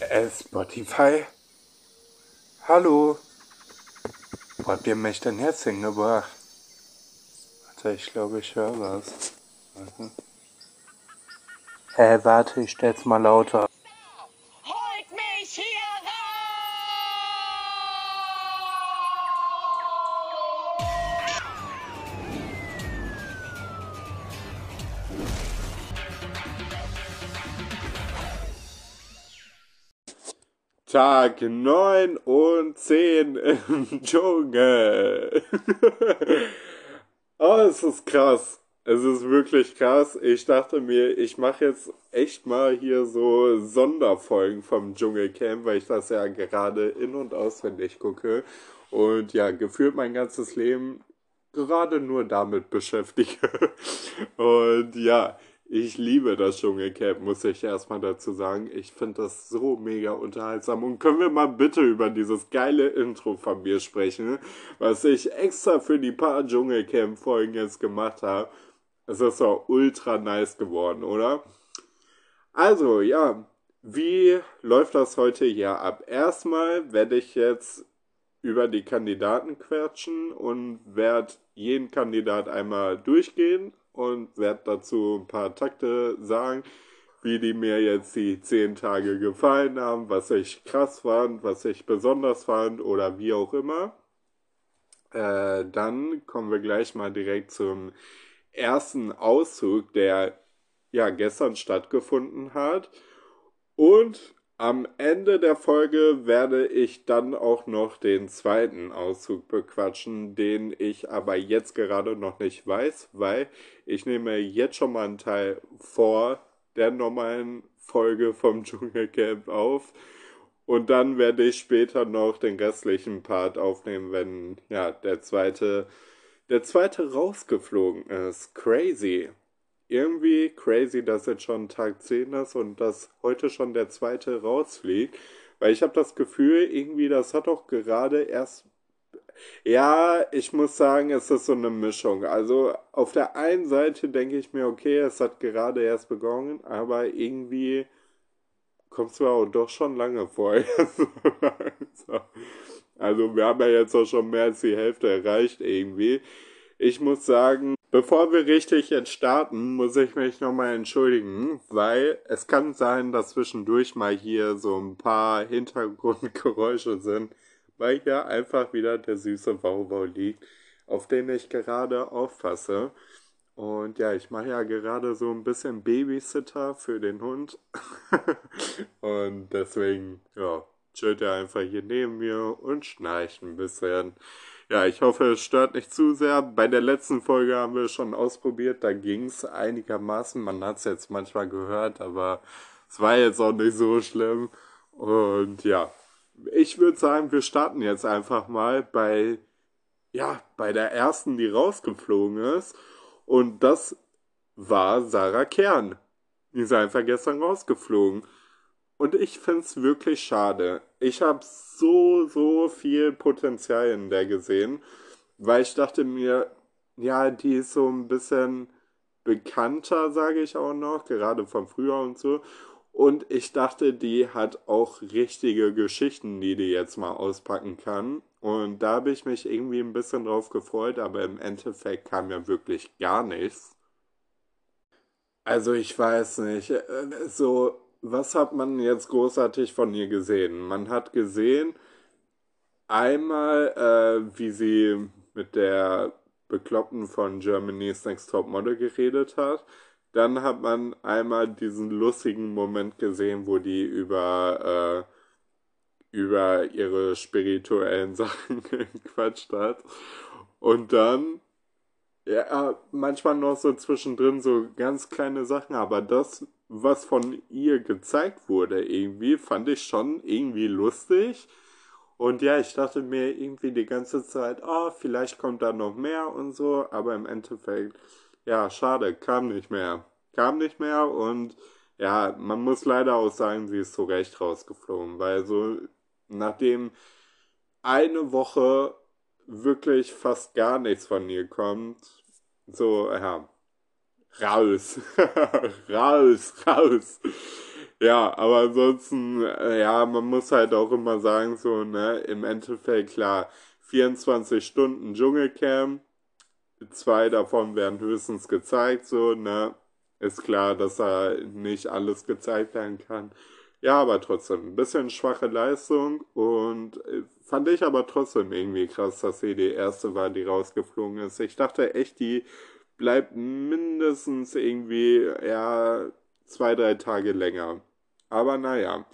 Äh, Spotify? Hallo? Wo habt ihr mich denn jetzt hingebracht? Warte, ich glaube, ich höre was. Warte. Hä, warte, ich stell's mal lauter. Tag 9 und 10 im Dschungel. oh, es ist krass. Es ist wirklich krass. Ich dachte mir, ich mache jetzt echt mal hier so Sonderfolgen vom Dschungelcamp, weil ich das ja gerade in- und auswendig gucke. Und ja, gefühlt mein ganzes Leben gerade nur damit beschäftige. Und ja, ich liebe das Dschungelcamp, muss ich erstmal dazu sagen. Ich finde das so mega unterhaltsam. Und können wir mal bitte über dieses geile Intro von mir sprechen, was ich extra für die paar Dschungelcamp-Folgen jetzt gemacht habe. Es ist doch ultra nice geworden, oder? Also, ja, wie läuft das heute hier ab? Erstmal werde ich jetzt über die Kandidaten quetschen und werde jeden Kandidat einmal durchgehen und werde dazu ein paar Takte sagen, wie die mir jetzt die zehn Tage gefallen haben, was ich krass fand, was ich besonders fand oder wie auch immer. Äh, dann kommen wir gleich mal direkt zum ersten Auszug, der ja gestern stattgefunden hat. Und am Ende der Folge werde ich dann auch noch den zweiten Auszug bequatschen, den ich aber jetzt gerade noch nicht weiß, weil ich nehme jetzt schon mal einen Teil vor der normalen Folge vom Dschungelcamp auf. Und dann werde ich später noch den restlichen Part aufnehmen, wenn ja der zweite, der zweite rausgeflogen ist. Crazy irgendwie crazy, dass jetzt schon Tag 10 ist und dass heute schon der zweite rausfliegt. Weil ich habe das Gefühl, irgendwie, das hat doch gerade erst. Ja, ich muss sagen, es ist so eine Mischung. Also auf der einen Seite denke ich mir, okay, es hat gerade erst begonnen, aber irgendwie kommt es mir auch doch schon lange vor. also wir haben ja jetzt auch schon mehr als die Hälfte erreicht irgendwie. Ich muss sagen, bevor wir richtig jetzt starten, muss ich mich nochmal entschuldigen, weil es kann sein, dass zwischendurch mal hier so ein paar Hintergrundgeräusche sind, weil hier einfach wieder der süße Wauwau liegt, auf den ich gerade aufpasse. Und ja, ich mache ja gerade so ein bisschen Babysitter für den Hund. und deswegen, ja, chillt er einfach hier neben mir und schnarcht ein bisschen. Ja, ich hoffe, es stört nicht zu sehr. Bei der letzten Folge haben wir schon ausprobiert, da ging es einigermaßen. Man hat es jetzt manchmal gehört, aber es war jetzt auch nicht so schlimm. Und ja, ich würde sagen, wir starten jetzt einfach mal bei, ja, bei der ersten, die rausgeflogen ist. Und das war Sarah Kern. Die ist einfach gestern rausgeflogen. Und ich finde es wirklich schade. Ich habe so, so viel Potenzial in der gesehen, weil ich dachte mir, ja, die ist so ein bisschen bekannter, sage ich auch noch, gerade von früher und so. Und ich dachte, die hat auch richtige Geschichten, die die jetzt mal auspacken kann. Und da habe ich mich irgendwie ein bisschen drauf gefreut, aber im Endeffekt kam ja wirklich gar nichts. Also ich weiß nicht, äh, so was hat man jetzt großartig von ihr gesehen? Man hat gesehen, einmal, äh, wie sie mit der Bekloppten von Germany's Next Top Model geredet hat. Dann hat man einmal diesen lustigen Moment gesehen, wo die über, äh, über ihre spirituellen Sachen gequatscht hat. Und dann, ja, manchmal noch so zwischendrin so ganz kleine Sachen, aber das was von ihr gezeigt wurde, irgendwie, fand ich schon irgendwie lustig. Und ja, ich dachte mir irgendwie die ganze Zeit, oh, vielleicht kommt da noch mehr und so, aber im Endeffekt, ja, schade, kam nicht mehr. Kam nicht mehr und ja, man muss leider auch sagen, sie ist zu Recht rausgeflogen, weil so nachdem eine Woche wirklich fast gar nichts von ihr kommt, so, ja, raus, raus, raus. Ja, aber ansonsten, äh, ja, man muss halt auch immer sagen, so, ne, im Endeffekt, klar, 24 Stunden Dschungelcamp, zwei davon werden höchstens gezeigt, so, ne, ist klar, dass da nicht alles gezeigt werden kann. Ja, aber trotzdem, ein bisschen schwache Leistung und äh, fand ich aber trotzdem irgendwie krass, dass sie die erste war, die rausgeflogen ist. Ich dachte echt, die bleibt mindestens irgendwie, ja, zwei, drei Tage länger. Aber naja.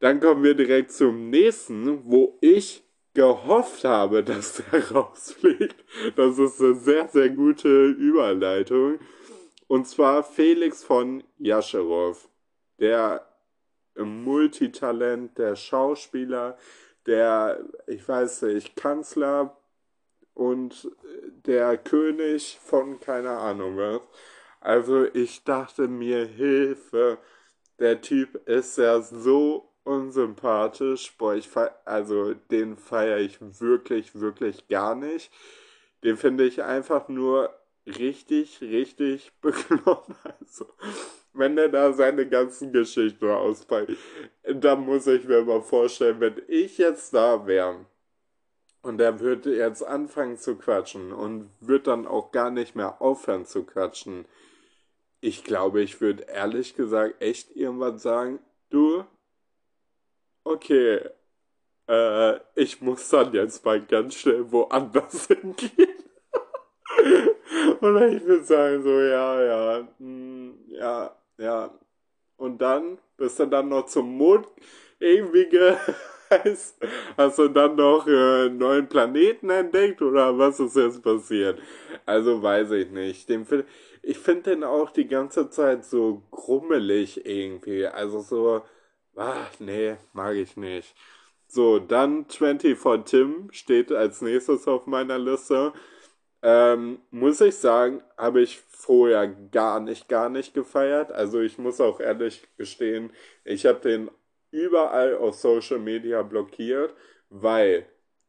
Dann kommen wir direkt zum nächsten, wo ich gehofft habe, dass der rausfliegt. Das ist eine sehr, sehr gute Überleitung. Und zwar Felix von Jascherow, der Multitalent, der Schauspieler, der, ich weiß nicht, Kanzler und der König von keine Ahnung was. Also ich dachte mir, Hilfe, der Typ ist ja so unsympathisch. Boah, ich also den feiere ich wirklich, wirklich gar nicht. Den finde ich einfach nur richtig, richtig bekloppt. Also, wenn er da seine ganzen Geschichten auspackt, dann muss ich mir mal vorstellen, wenn ich jetzt da wäre und er würde jetzt anfangen zu quatschen und wird dann auch gar nicht mehr aufhören zu quatschen. Ich glaube, ich würde ehrlich gesagt echt irgendwann sagen, du, okay, äh, ich muss dann jetzt mal ganz schnell woanders hingehen. Oder ich würde sagen so, ja, ja, mh, hm, ja, ja. Und dann bist du dann noch zum Mond irgendwie gereist. Hast du dann noch äh, neuen Planeten entdeckt oder was ist jetzt passiert? Also weiß ich nicht. Den find, ich finde den auch die ganze Zeit so grummelig irgendwie. Also so, ach nee, mag ich nicht. So, dann 24 Tim steht als nächstes auf meiner Liste. Ähm, muss ich sagen, habe ich vorher gar nicht, gar nicht gefeiert. Also ich muss auch ehrlich gestehen, ich habe den überall auf Social Media blockiert, weil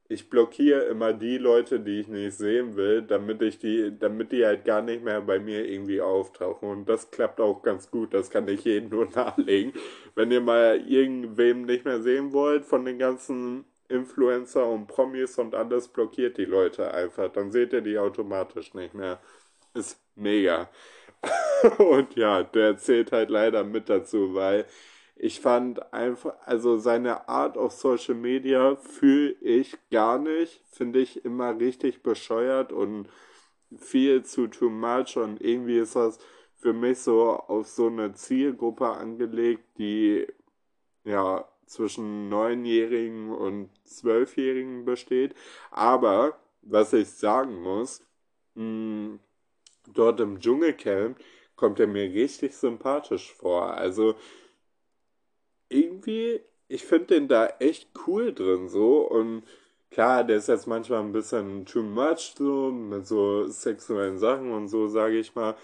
ich blockiere immer die Leute, die ich nicht sehen will, damit ich die, damit die halt gar nicht mehr bei mir irgendwie auftauchen. Und das klappt auch ganz gut. Das kann ich jedem nur nahelegen. Wenn ihr mal irgendwem nicht mehr sehen wollt von den ganzen Influencer und Promis und alles blockiert die Leute einfach. Dann seht ihr die automatisch nicht mehr. Ist mega. und ja, der zählt halt leider mit dazu, weil ich fand einfach, also seine Art auf Social Media fühle ich gar nicht. Finde ich immer richtig bescheuert und viel zu too much und irgendwie ist das für mich so auf so eine Zielgruppe angelegt, die ja zwischen Neunjährigen und Zwölfjährigen besteht. Aber was ich sagen muss, mh, hm, dort im Dschungelcamp kommt er mir richtig sympathisch vor. Also irgendwie, ich finde den da echt cool drin so und klar, der ist jetzt manchmal ein bisschen too much so mit so sexuellen Sachen und so, sage ich mal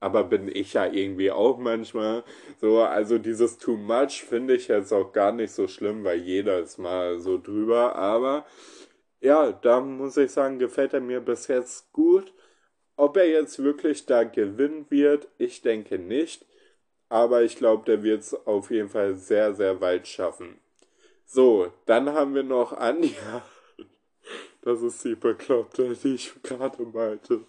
aber bin ich ja irgendwie auch manchmal so. Also dieses Too Much finde ich jetzt auch gar nicht so schlimm, weil jeder ist mal so drüber. Aber ja, da muss ich sagen, gefällt er mir bis jetzt gut. Ob er jetzt wirklich da gewinnen wird, ich denke nicht. Aber ich glaube, der wird es auf jeden Fall sehr, sehr weit schaffen. So, dann haben wir noch Anja. Das ist die Bekloppte, die ich gerade meinte.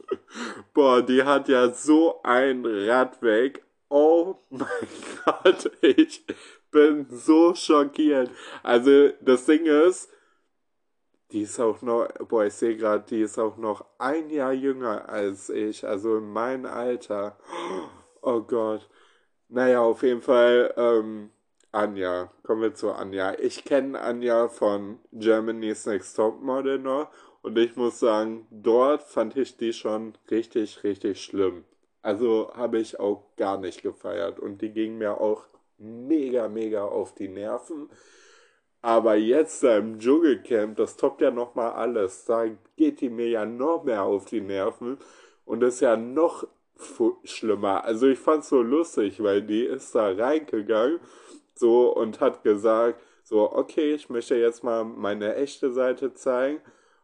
Boah, die hat ja so ein Rad weg. Oh mein Gott, ich bin so schockiert. Also, das Ding ist, die ist auch noch, boah, ich sehe gerade, die ist auch noch ein Jahr jünger als ich, also in meinem Alter. Oh Gott. Naja, auf jeden Fall, ähm, Anja. Kommen wir zu Anja. Ich kenne Anja von Germany's Next Top Model noch und ich muss sagen, dort fand ich die schon richtig, richtig schlimm. Also habe ich auch gar nicht gefeiert und die ging mir auch mega, mega auf die Nerven. Aber jetzt da im Dschungelcamp, das toppt ja nochmal alles. Da geht die mir ja noch mehr auf die Nerven und ist ja noch schlimmer. Also ich fand's so lustig, weil die ist da reingegangen so und hat gesagt, so, okay, ich möchte jetzt mal meine echte Seite zeigen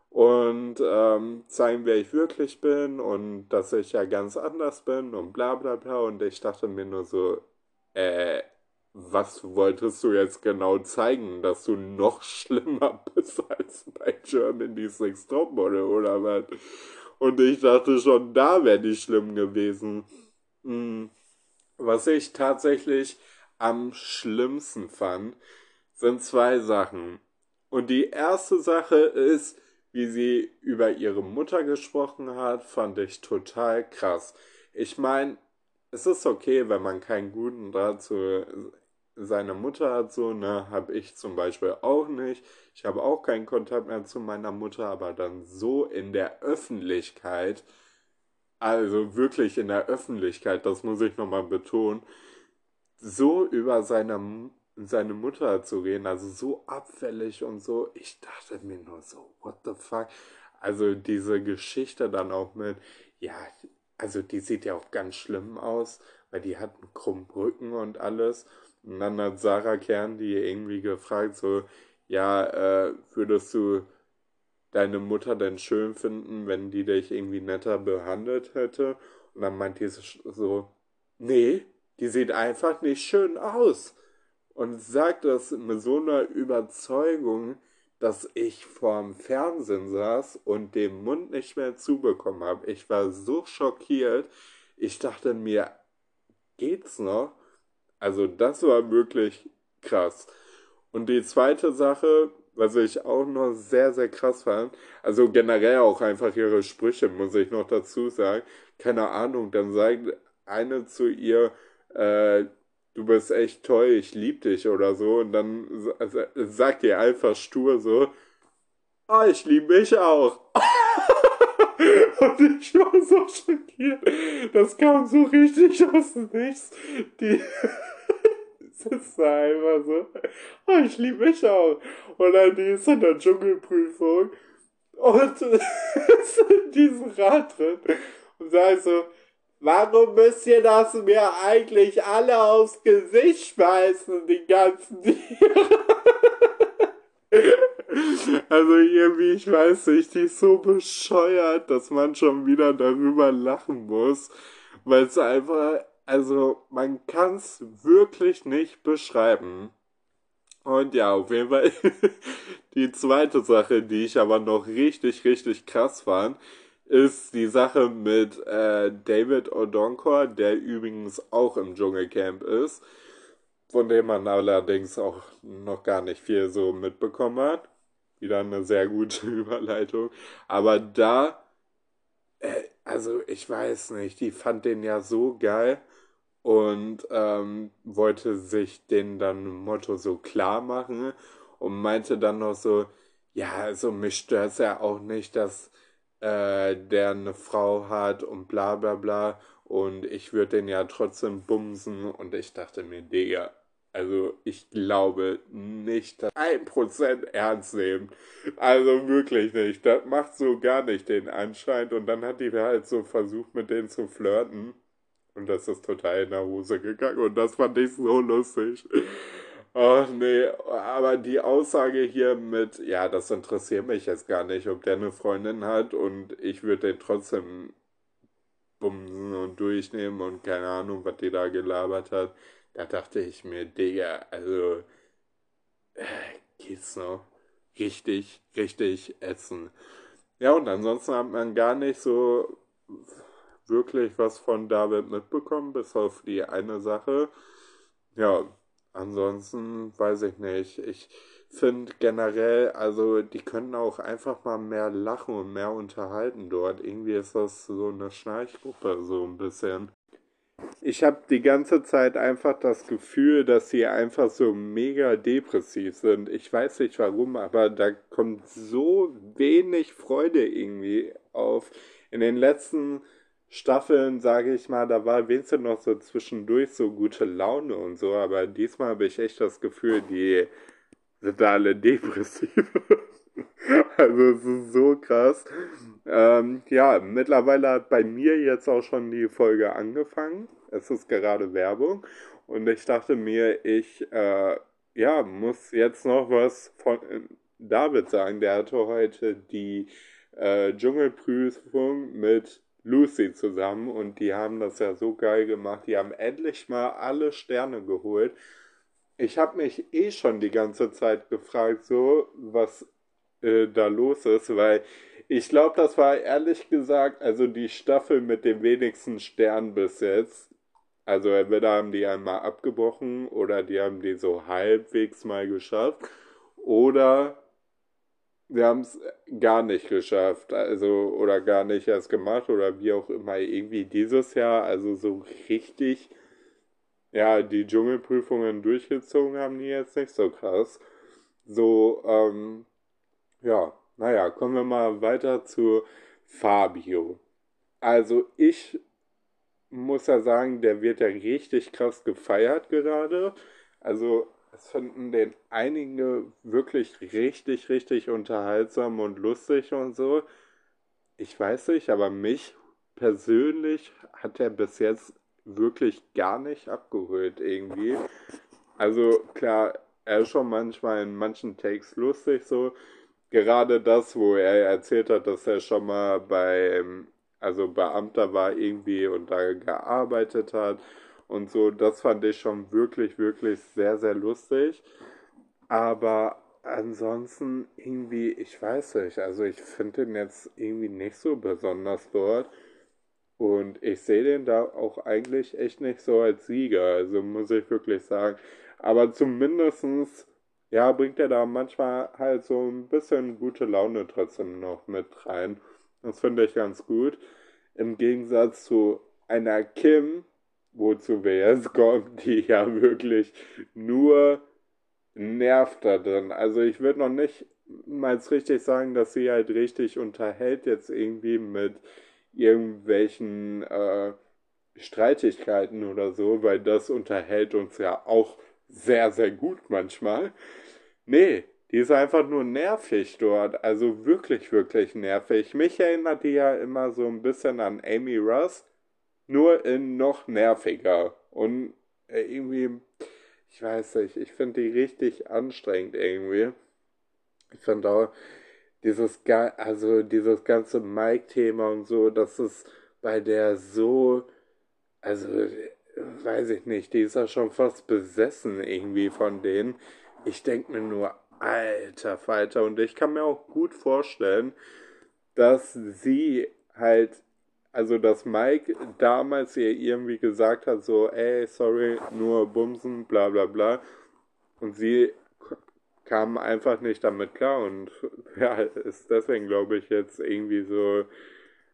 und ähm, zeigen, wer ich wirklich bin und dass ich ja ganz anders bin und bla bla bla. Und ich dachte mir nur so, äh, was wolltest du jetzt genau zeigen, dass du noch schlimmer bist als bei Germany's Next Topmodel oder was? Und ich dachte schon, da wäre die schlimm gewesen. Hm. Was ich tatsächlich am schlimmsten fand, sind zwei Sachen. Und die erste Sache ist, wie sie über ihre Mutter gesprochen hat, fand ich total krass. Ich meine, es ist okay, wenn man keinen guten Draht zu seiner Mutter hat, so, ne, habe ich zum Beispiel auch nicht. Ich habe auch keinen Kontakt mehr zu meiner Mutter, aber dann so in der Öffentlichkeit, also wirklich in der Öffentlichkeit, das muss ich nochmal betonen, so über seine, seine Mutter zu reden, also so abfällig und so, ich dachte mir nur so, what the fuck? Also diese Geschichte dann auch mit, ja, also die sieht ja auch ganz schlimm aus, weil die hat einen krummen Rücken und alles. Und dann hat Sarah Kern die irgendwie gefragt, so, ja, äh, würdest du deine Mutter denn schön finden, wenn die dich irgendwie netter behandelt hätte? Und dann meint die so, nee, die sieht einfach nicht schön aus. Und sagt das mit so einer Überzeugung, dass ich vorm Fernsehen saß und den Mund nicht mehr zubekommen habe. Ich war so schockiert. Ich dachte mir, geht's noch? Also das war wirklich krass. Und die zweite Sache, was ich auch noch sehr, sehr krass fand, also generell auch einfach ihre Sprüche, muss ich noch dazu sagen. Keine Ahnung, dann sagt eine zu ihr, äh, du bist echt toll, ich lieb dich oder so. Und dann sagt ihr einfach stur so, oh, ich lieb mich auch. Und ich war so schockiert. Das kam so richtig aus dem Nichts. Die das war einfach so, oh, ich lieb mich auch. Und dann die ist in der Dschungelprüfung und ist in diesem Rad drin und sagt so, Warum müsst ihr das mir eigentlich alle aufs Gesicht schmeißen, die ganzen Tiere? also irgendwie, ich weiß nicht, die ist so bescheuert, dass man schon wieder darüber lachen muss, weil es einfach, also man kann es wirklich nicht beschreiben. Und ja, auf jeden Fall die zweite Sache, die ich aber noch richtig, richtig krass fand, ist die Sache mit äh, David Odonkor, der übrigens auch im Dschungelcamp ist, von dem man allerdings auch noch gar nicht viel so mitbekommen hat. Wieder eine sehr gute Überleitung. Aber da, äh, also ich weiß nicht, die fand den ja so geil und ähm, wollte sich den dann Motto so klar machen und meinte dann noch so, ja, also mich stört es ja auch nicht, dass äh, der eine Frau hat und bla bla bla. Und ich würde den ja trotzdem bumsen. Und ich dachte mir, Digga, also ich glaube nicht, dass ein Prozent ernst nehmen. Also wirklich nicht. Das macht so gar nicht den Anschein. Und dann hat die halt so versucht, mit denen zu flirten. Und das ist total in der Hose gegangen. Und das fand ich so lustig. Ach nee, aber die Aussage hier mit, ja, das interessiert mich jetzt gar nicht, ob der eine Freundin hat und ich würde den trotzdem bumsen und durchnehmen und keine Ahnung, was die da gelabert hat. Da dachte ich mir, Digga, also, äh, geht's noch? Richtig, richtig essen. Ja, und ansonsten hat man gar nicht so wirklich was von David mitbekommen, bis auf die eine Sache. Ja, Ansonsten weiß ich nicht. Ich finde generell, also die können auch einfach mal mehr lachen und mehr unterhalten dort. Irgendwie ist das so eine Schnarchgruppe, so ein bisschen. Ich habe die ganze Zeit einfach das Gefühl, dass sie einfach so mega depressiv sind. Ich weiß nicht warum, aber da kommt so wenig Freude irgendwie auf. In den letzten Staffeln, sage ich mal, da war wenigstens noch so zwischendurch so gute Laune und so, aber diesmal habe ich echt das Gefühl, die sind alle depressiv. also es ist so krass. Ähm, ja, mittlerweile hat bei mir jetzt auch schon die Folge angefangen. Es ist gerade Werbung und ich dachte mir, ich äh, ja, muss jetzt noch was von äh, David sagen. Der hatte heute die äh, Dschungelprüfung mit Lucy zusammen und die haben das ja so geil gemacht. Die haben endlich mal alle Sterne geholt. ich habe mich eh schon die ganze Zeit gefragt, so, was äh, da los ist, weil ich glaube, das war ehrlich gesagt, also die Staffel mit dem wenigsten Stern bis jetzt. Also entweder haben die einmal abgebrochen oder die haben die so halbwegs mal geschafft. Oder wir haben es gar nicht geschafft, also oder gar nicht erst gemacht oder wie auch immer irgendwie dieses Jahr, also so richtig, ja, die Dschungelprüfungen durchgezogen haben die jetzt nicht so krass. So, ähm, ja, naja, kommen wir mal weiter zu Fabio. Also ich muss ja sagen, der wird ja richtig krass gefeiert gerade. Also es finden den einige wirklich richtig, richtig unterhaltsam und lustig und so. Ich weiß nicht, aber mich persönlich hat er bis jetzt wirklich gar nicht abgeholt irgendwie. Also klar, er ist schon manchmal in manchen Takes lustig so. Gerade das, wo er erzählt hat, dass er schon mal beim, also Beamter war irgendwie und da gearbeitet hat und so. Das fand ich schon wirklich, wirklich sehr, sehr lustig. Aber ansonsten irgendwie, ich weiß nicht, also ich finde den jetzt irgendwie nicht so besonders dort. Und ich sehe den da auch eigentlich echt nicht so als Sieger, also muss ich wirklich sagen. Aber zumindestens, ja, bringt er da manchmal halt so ein bisschen gute Laune trotzdem noch mit rein. Das finde ich ganz gut. Im Gegensatz zu einer Kim, wozu wir jetzt kommen, die ja wirklich nur nervt da drin. Also ich würde noch nicht mal richtig sagen, dass sie halt richtig unterhält jetzt irgendwie mit irgendwelchen äh, Streitigkeiten oder so, weil das unterhält uns ja auch sehr, sehr gut manchmal. Nee, die ist einfach nur nervig dort. Also wirklich, wirklich nervig. Mich erinnert die ja immer so ein bisschen an Amy Russ nur in noch nerviger. Und äh, irgendwie, ich weiß nicht, ich finde die richtig anstrengend irgendwie. Ich finde auch dieses, also dieses ganze Mike-Thema und so, das ist bei der so, also weiß ich nicht, die ist ja schon fast besessen irgendwie von denen. Ich denke mir nur, alter Falter, und ich kann mir auch gut vorstellen, dass sie halt also dass Mike damals ihr irgendwie gesagt hat, so, ey, sorry, nur Bumsen, bla bla bla. Und sie kam einfach nicht damit klar und ja, ist deswegen, glaube ich, jetzt irgendwie so,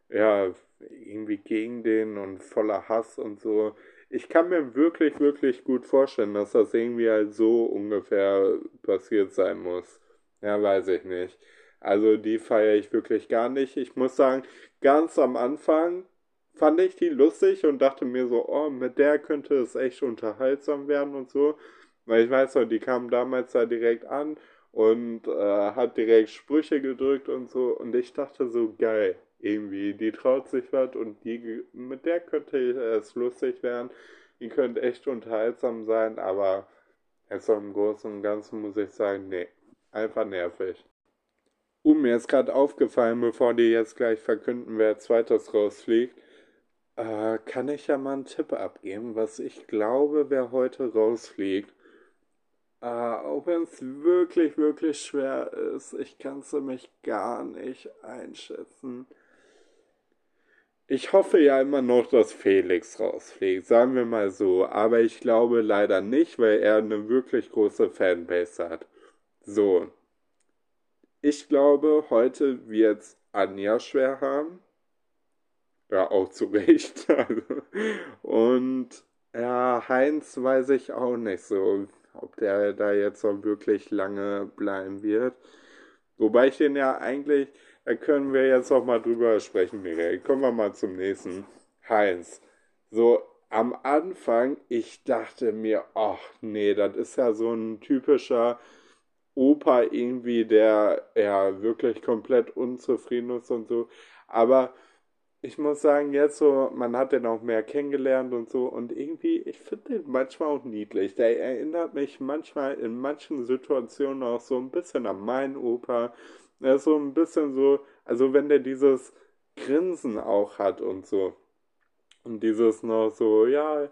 ja, irgendwie gegen den und voller Hass und so. Ich kann mir wirklich, wirklich gut vorstellen, dass das irgendwie halt so ungefähr passiert sein muss. Ja, weiß ich nicht. Also die feiere ich wirklich gar nicht. Ich muss sagen, ganz am Anfang fand ich die lustig und dachte mir so, oh, mit der könnte es echt unterhaltsam werden und so. Weil ich weiß noch, die kam damals da direkt an und äh, hat direkt Sprüche gedrückt und so. Und ich dachte so, geil, irgendwie, die traut sich was und die, mit der könnte es lustig werden. Die könnte echt unterhaltsam sein, aber jetzt im Großen und Ganzen muss ich sagen, nee, einfach nervig. Uh, mir ist gerade aufgefallen, bevor die jetzt gleich verkünden, wer zweites rausfliegt, äh, kann ich ja mal einen Tipp abgeben, was ich glaube, wer heute rausfliegt. Äh, auch wenn es wirklich, wirklich schwer ist, ich kann es mich gar nicht einschätzen. Ich hoffe ja immer noch, dass Felix rausfliegt, sagen wir mal so, aber ich glaube leider nicht, weil er eine wirklich große Fanbase hat. So, ich glaube, heute wird Anja schwer haben. Ja, auch zu Recht. Und ja, Heinz weiß ich auch nicht so, ob der da jetzt so wirklich lange bleiben wird. Wobei ich den ja eigentlich, da können wir jetzt auch mal drüber sprechen, Michael. Kommen wir mal zum nächsten. Heinz. So, am Anfang, ich dachte mir, ach nee, das ist ja so ein typischer Opa irgendwie, der ja wirklich komplett unzufrieden ist und so. Aber ich muss sagen, jetzt so, man hat den auch mehr kennengelernt und so. Und irgendwie, ich finde den manchmal auch niedlich. Der erinnert mich manchmal in manchen Situationen auch so ein bisschen an meinen Opa. Er ist so ein bisschen so, also wenn der dieses Grinsen auch hat und so. Und dieses noch so, ja,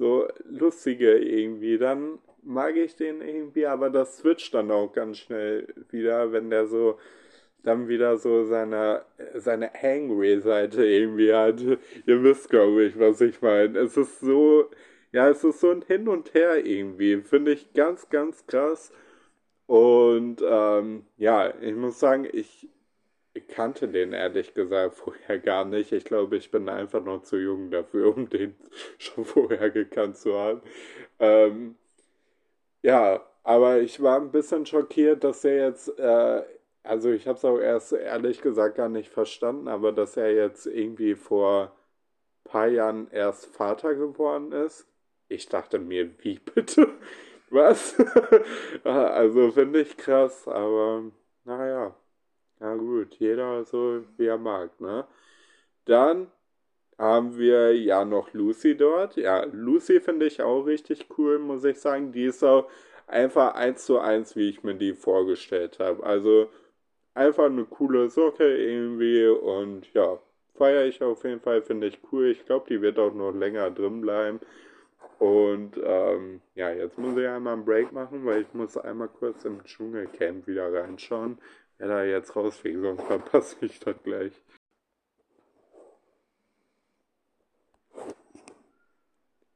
so lustige irgendwie. Dann mag ich den irgendwie, aber das switcht dann auch ganz schnell wieder, wenn der so dann wieder so seine, seine Angry-Seite irgendwie hat. Ihr wisst, glaube ich, was ich meine. Es ist so, ja, es ist so ein Hin und Her irgendwie. Finde ich ganz, ganz krass. Und ähm, ja, ich muss sagen, ich, ich kannte den ehrlich gesagt vorher gar nicht. Ich glaube, ich bin einfach noch zu jung dafür, um den schon vorher gekannt zu haben. Ähm, ja, aber ich war ein bisschen schockiert, dass er jetzt, äh, also ich habe es auch erst ehrlich gesagt gar nicht verstanden, aber dass er jetzt irgendwie vor ein paar Jahren erst Vater geworden ist. Ich dachte mir, wie bitte? Was? also finde ich krass, aber. Na gut, jeder so wie er mag, ne? Dann haben wir ja noch Lucy dort. Ja, Lucy finde ich auch richtig cool, muss ich sagen. Die ist auch einfach eins zu eins, wie ich mir die vorgestellt habe. Also einfach eine coole Socke irgendwie und ja, feiere ich auf jeden Fall, finde ich cool. Ich glaube, die wird auch noch länger drin bleiben. Und ähm, ja, jetzt muss ich einmal einen Break machen, weil ich muss einmal kurz im Dschungelcamp wieder reinschauen, wer da jetzt rausfliegt, sonst verpasse ich das gleich.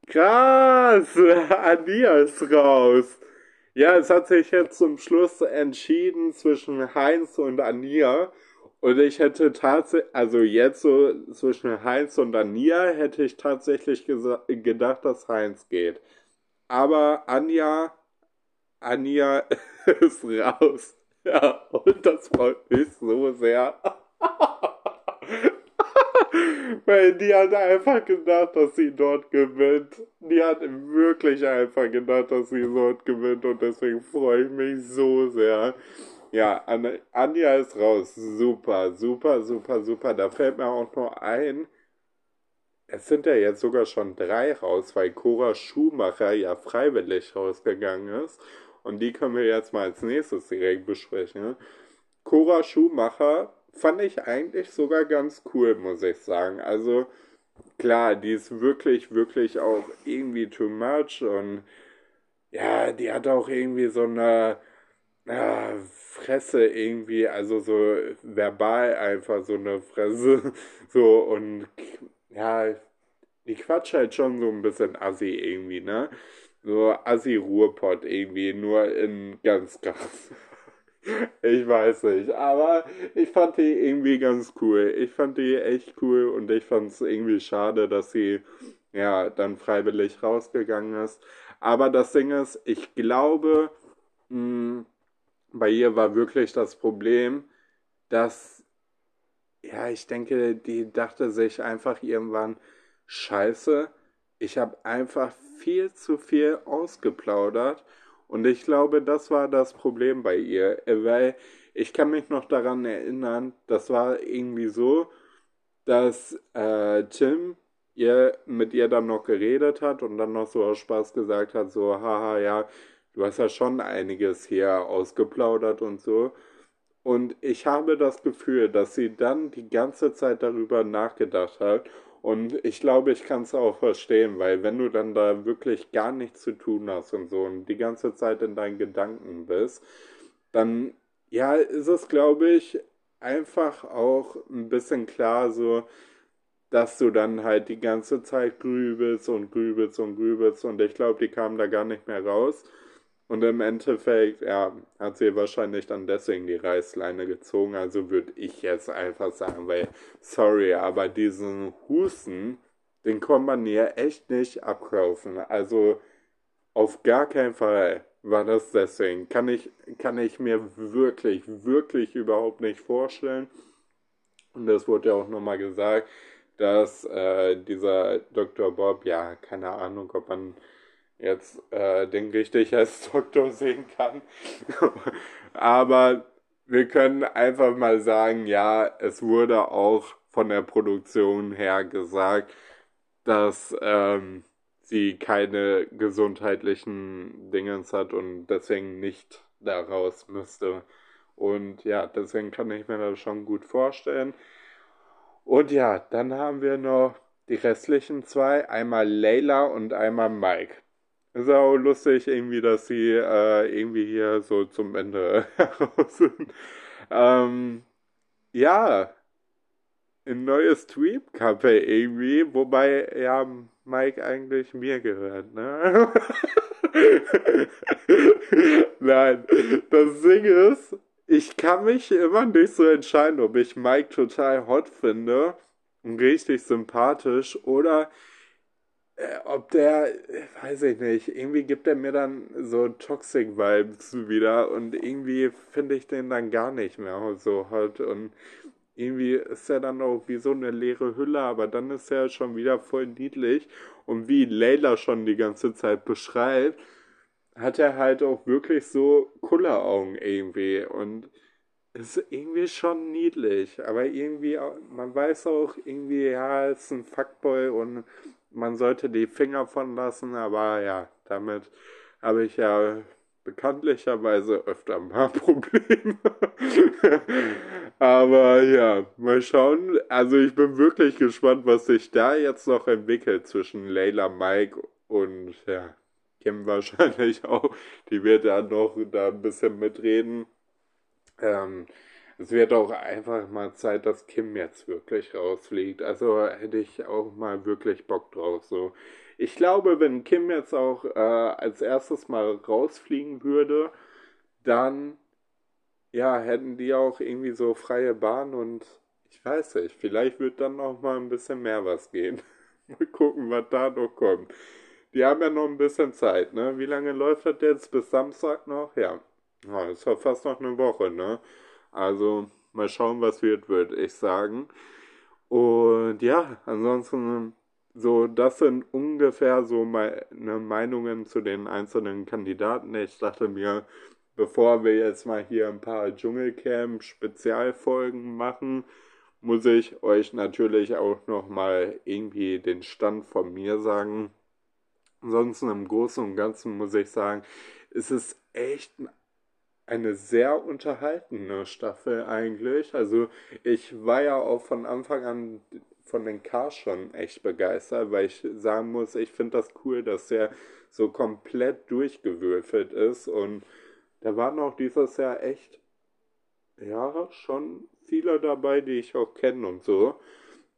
Krass! Ania ist raus. Ja, es hat sich jetzt zum Schluss entschieden zwischen Heinz und Ania. Und ich hätte tatsächlich, also jetzt so zwischen Heinz und Ania hätte ich tatsächlich gedacht, dass Heinz geht. Aber Anja, Anja ist raus. Ja, und das freut mich so sehr. Weil die hat einfach gedacht, dass sie dort gewinnt. Die hat wirklich einfach gedacht, dass sie dort gewinnt und deswegen freue ich mich so sehr. Ja, Anja ist raus. Super, super, super, super. Da fällt mir auch noch ein, es sind ja jetzt sogar schon drei raus, weil Cora Schumacher ja freiwillig rausgegangen ist. Und die können wir jetzt mal als nächstes direkt besprechen. Cora Schumacher fand ich eigentlich sogar ganz cool, muss ich sagen. Also klar, die ist wirklich, wirklich auch irgendwie too much und ja, die hat auch irgendwie so eine ja, Fresse irgendwie, also so verbal einfach so eine Fresse, so und ja, die quatscht halt schon so ein bisschen assi irgendwie, ne? So assi-Ruhrpott irgendwie, nur in ganz krass. Ich weiß nicht, aber ich fand die irgendwie ganz cool. Ich fand die echt cool und ich fand es irgendwie schade, dass sie ja dann freiwillig rausgegangen ist. Aber das Ding ist, ich glaube, mh, hm, bei ihr war wirklich das Problem, dass ja, ich denke, die dachte sich einfach irgendwann, scheiße, ich habe einfach viel zu viel ausgeplaudert und ich glaube, das war das Problem bei ihr, weil ich kann mich noch daran erinnern, das war irgendwie so, dass äh, Tim ihr mit ihr dann noch geredet hat und dann noch so aus Spaß gesagt hat, so, haha, ja, du hast ja schon einiges hier ausgeplaudert und so. Und ich habe das Gefühl, dass sie dann die ganze Zeit darüber nachgedacht hat und ich glaube, ich kann es auch verstehen, weil wenn du dann da wirklich gar nichts zu tun hast und so und die ganze Zeit in deinen Gedanken bist, dann ja, ist es, glaube ich, einfach auch ein bisschen klar so, dass du dann halt die ganze Zeit grübelst und grübelst und grübelst und ich glaube, die kamen da gar nicht mehr raus. Und im Endeffekt, ja, hat sie wahrscheinlich dann deswegen die Reißleine gezogen. Also würde ich jetzt einfach sagen, weil, sorry, aber diesen Husten, den kann man hier echt nicht abkaufen. Also auf gar keinen Fall war das deswegen. Kann ich, kann ich mir wirklich, wirklich überhaupt nicht vorstellen. Und das wurde ja auch nochmal gesagt, dass äh, dieser Dr. Bob, ja, keine Ahnung, ob man jetzt äh, den richtig als Doktor sehen kann. Aber wir können einfach mal sagen, ja, es wurde auch von der Produktion her gesagt, dass ähm, sie keine gesundheitlichen Dingens hat und deswegen nicht daraus müsste. Und ja, deswegen kann ich mir das schon gut vorstellen. Und ja, dann haben wir noch die restlichen zwei, einmal Layla und einmal Mike. Ist auch lustig irgendwie, dass sie äh, irgendwie hier so zum Ende heraus sind. Ähm, ja, ein neues Tweep-Couple irgendwie, wobei ja Mike eigentlich mir gehört, ne? Nein, das Ding ist, ich kann mich immer nicht so entscheiden, ob ich Mike total hot finde und richtig sympathisch oder ob der, weiß ich nicht, irgendwie gibt er mir dann so Toxic Vibes wieder und irgendwie finde ich den dann gar nicht mehr so hot und irgendwie ist er dann auch wie so eine leere Hülle, aber dann ist er schon wieder voll niedlich und wie Layla schon die ganze Zeit beschreibt, hat er halt auch wirklich so Kulleraugen irgendwie und ist irgendwie schon niedlich, aber irgendwie, man weiß auch irgendwie, ja, ist ein Fuckboy und man sollte die Finger von lassen, aber ja, damit habe ich ja bekanntlicherweise öfter mal Probleme. aber ja, mal schauen. Also ich bin wirklich gespannt, was sich da jetzt noch entwickelt zwischen Layla, Mike und ja, Kim wahrscheinlich auch. Die wird ja noch da ein bisschen mitreden. Ähm, es wird auch einfach mal Zeit, dass Kim jetzt wirklich rausfliegt. Also hätte ich auch mal wirklich Bock drauf. So, ich glaube, wenn Kim jetzt auch äh, als erstes mal rausfliegen würde, dann ja hätten die auch irgendwie so freie Bahn und ich weiß nicht, vielleicht wird dann noch mal ein bisschen mehr was gehen. mal gucken, was da noch kommt. Die haben ja noch ein bisschen Zeit, ne? Wie lange läuft das jetzt? Bis Samstag noch? Ja. Ja, ist ja fast noch eine Woche, ne? Also mal schauen, was wird, würde ich sagen. Und ja, ansonsten so, das sind ungefähr so meine Meinungen zu den einzelnen Kandidaten. Ich dachte mir, bevor wir jetzt mal hier ein paar Dschungelcamp Spezialfolgen machen, muss ich euch natürlich auch noch mal irgendwie den Stand von mir sagen. Ansonsten im Großen und Ganzen muss ich sagen, ist es echt eine sehr unterhaltende Staffel eigentlich. Also ich war ja auch von Anfang an von den Cars schon echt begeistert, weil ich sagen muss, ich finde das cool, dass der so komplett durchgewürfelt ist und da waren auch dieses Jahr echt, ja, schon viele dabei, die ich auch kenne und so.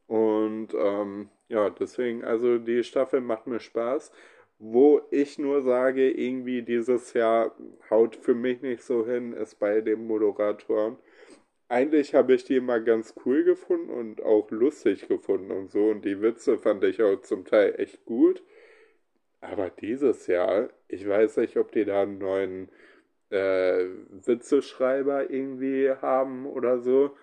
Und ähm, ja, deswegen, also die Staffel macht mir Spaß wo ich nur sage, irgendwie dieses Jahr haut für mich nicht so hin, ist bei den Moderatoren. Eigentlich habe ich die immer ganz cool gefunden und auch lustig gefunden und so. Und die Witze fand ich auch zum Teil echt gut. Aber dieses Jahr, ich weiß nicht, ob die da einen neuen äh, Witzeschreiber irgendwie haben oder so.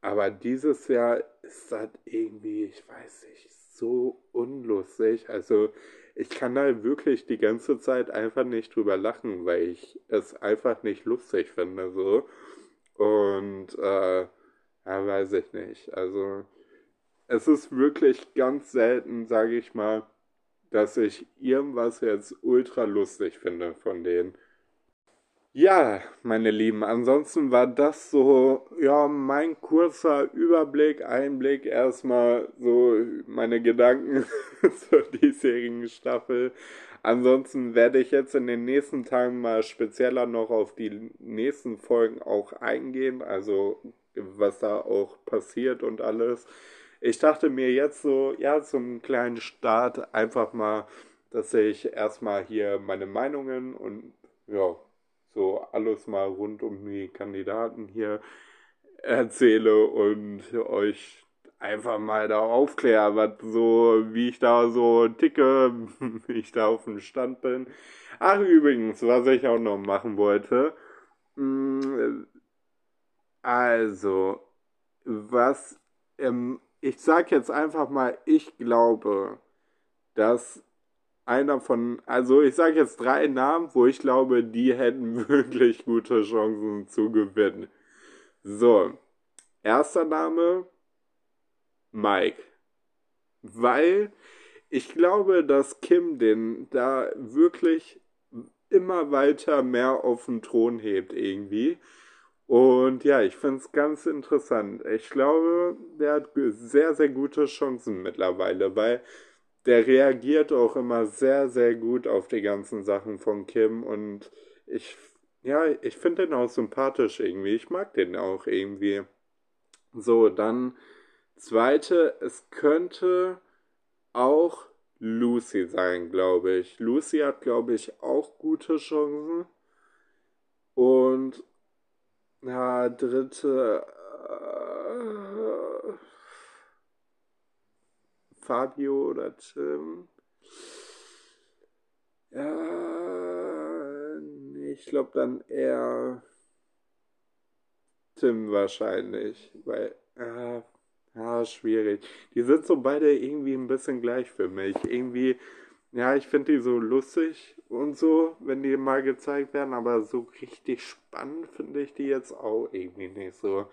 Aber dieses Jahr ist das irgendwie, ich weiß nicht, so unlustig. Also ich kann da wirklich die ganze Zeit einfach nicht drüber lachen, weil ich es einfach nicht lustig finde, so. Und, äh, ja, weiß ich nicht. Also, es ist wirklich ganz selten, sage ich mal, dass ich irgendwas jetzt ultra lustig finde von denen. Ja, meine Lieben, ansonsten war das so, ja, mein kurzer Überblick, Einblick erstmal so meine Gedanken zur diesjährigen Staffel. Ansonsten werde ich jetzt in den nächsten Tagen mal spezieller noch auf die nächsten Folgen auch eingehen, also was da auch passiert und alles. Ich dachte mir jetzt so, ja, zum kleinen Start einfach mal, dass ich erstmal hier meine Meinungen und ja, so alles mal rund um die Kandidaten hier erzähle und euch einfach mal da aufkläre, was so, wie ich da so ticke, wie ich da auf dem Stand bin. Ach, übrigens, was ich auch noch machen wollte. Mm, also, was, ähm, ich sag jetzt einfach mal, ich glaube, dass einer von, also ich sage jetzt drei Namen, wo ich glaube, die hätten wirklich gute Chancen zu gewinnen. So, erster Name Mike. Weil ich glaube, dass Kim den da wirklich immer weiter mehr auf den Thron hebt irgendwie. Und ja, ich finde es ganz interessant. Ich glaube, der hat sehr, sehr gute Chancen mittlerweile, weil der reagiert auch immer sehr, sehr gut auf die ganzen Sachen von Kim und ich, ja, ich finde den auch sympathisch irgendwie. Ich mag den auch irgendwie. So, dann zweite, es könnte auch Lucy sein, glaube ich. Lucy hat, glaube ich, auch gute Chancen. Und ja, dritte. Äh, Fabio oder Tim. Ja, ich glaube dann eher Tim wahrscheinlich, weil, äh, ja, schwierig. Die sind so beide irgendwie ein bisschen gleich für mich. Irgendwie, ja, ich finde die so lustig und so, wenn die mal gezeigt werden, aber so richtig spannend finde ich die jetzt auch irgendwie nicht so.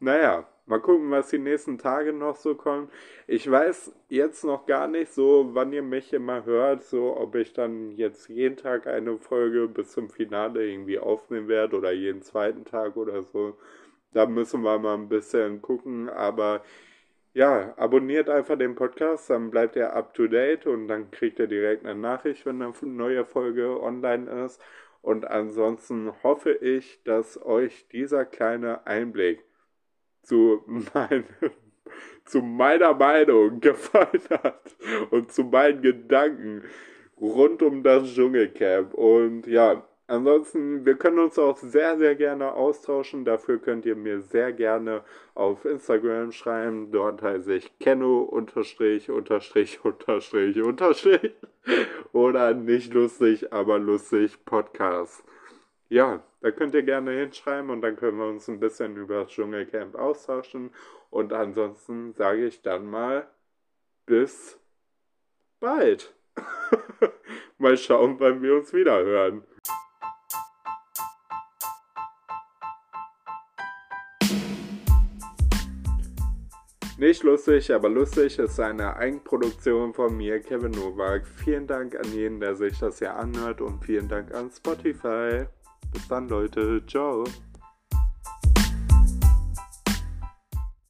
Naja, mal gucken, was die nächsten Tage noch so kommen. Ich weiß jetzt noch gar nicht so, wann ihr mich immer hört, so ob ich dann jetzt jeden Tag eine Folge bis zum Finale irgendwie aufnehmen werde oder jeden zweiten Tag oder so. Da müssen wir mal ein bisschen gucken, aber ja, abonniert einfach den Podcast, dann bleibt ihr up to date und dann kriegt ihr direkt eine Nachricht, wenn eine neue Folge online ist. Und ansonsten hoffe ich, dass euch dieser kleine Einblick zu, mein, zu meiner Meinung gefallen hat und zu meinen Gedanken rund um das Dschungelcamp. Und ja, ansonsten, wir können uns auch sehr, sehr gerne austauschen. Dafür könnt ihr mir sehr gerne auf Instagram schreiben. Dort heiße ich Kenno unterstrich unterstrich unterstrich unterstrich oder nicht lustig, aber lustig Podcast. Ja, da könnt ihr gerne hinschreiben und dann können wir uns ein bisschen über das Dschungelcamp austauschen. Und ansonsten sage ich dann mal bis bald. mal schauen, wann wir uns wieder hören. Nicht lustig, aber lustig ist eine Eigenproduktion von mir, Kevin Nowak. Vielen Dank an jeden, der sich das hier anhört und vielen Dank an Spotify. Bis dann, Leute. Ciao.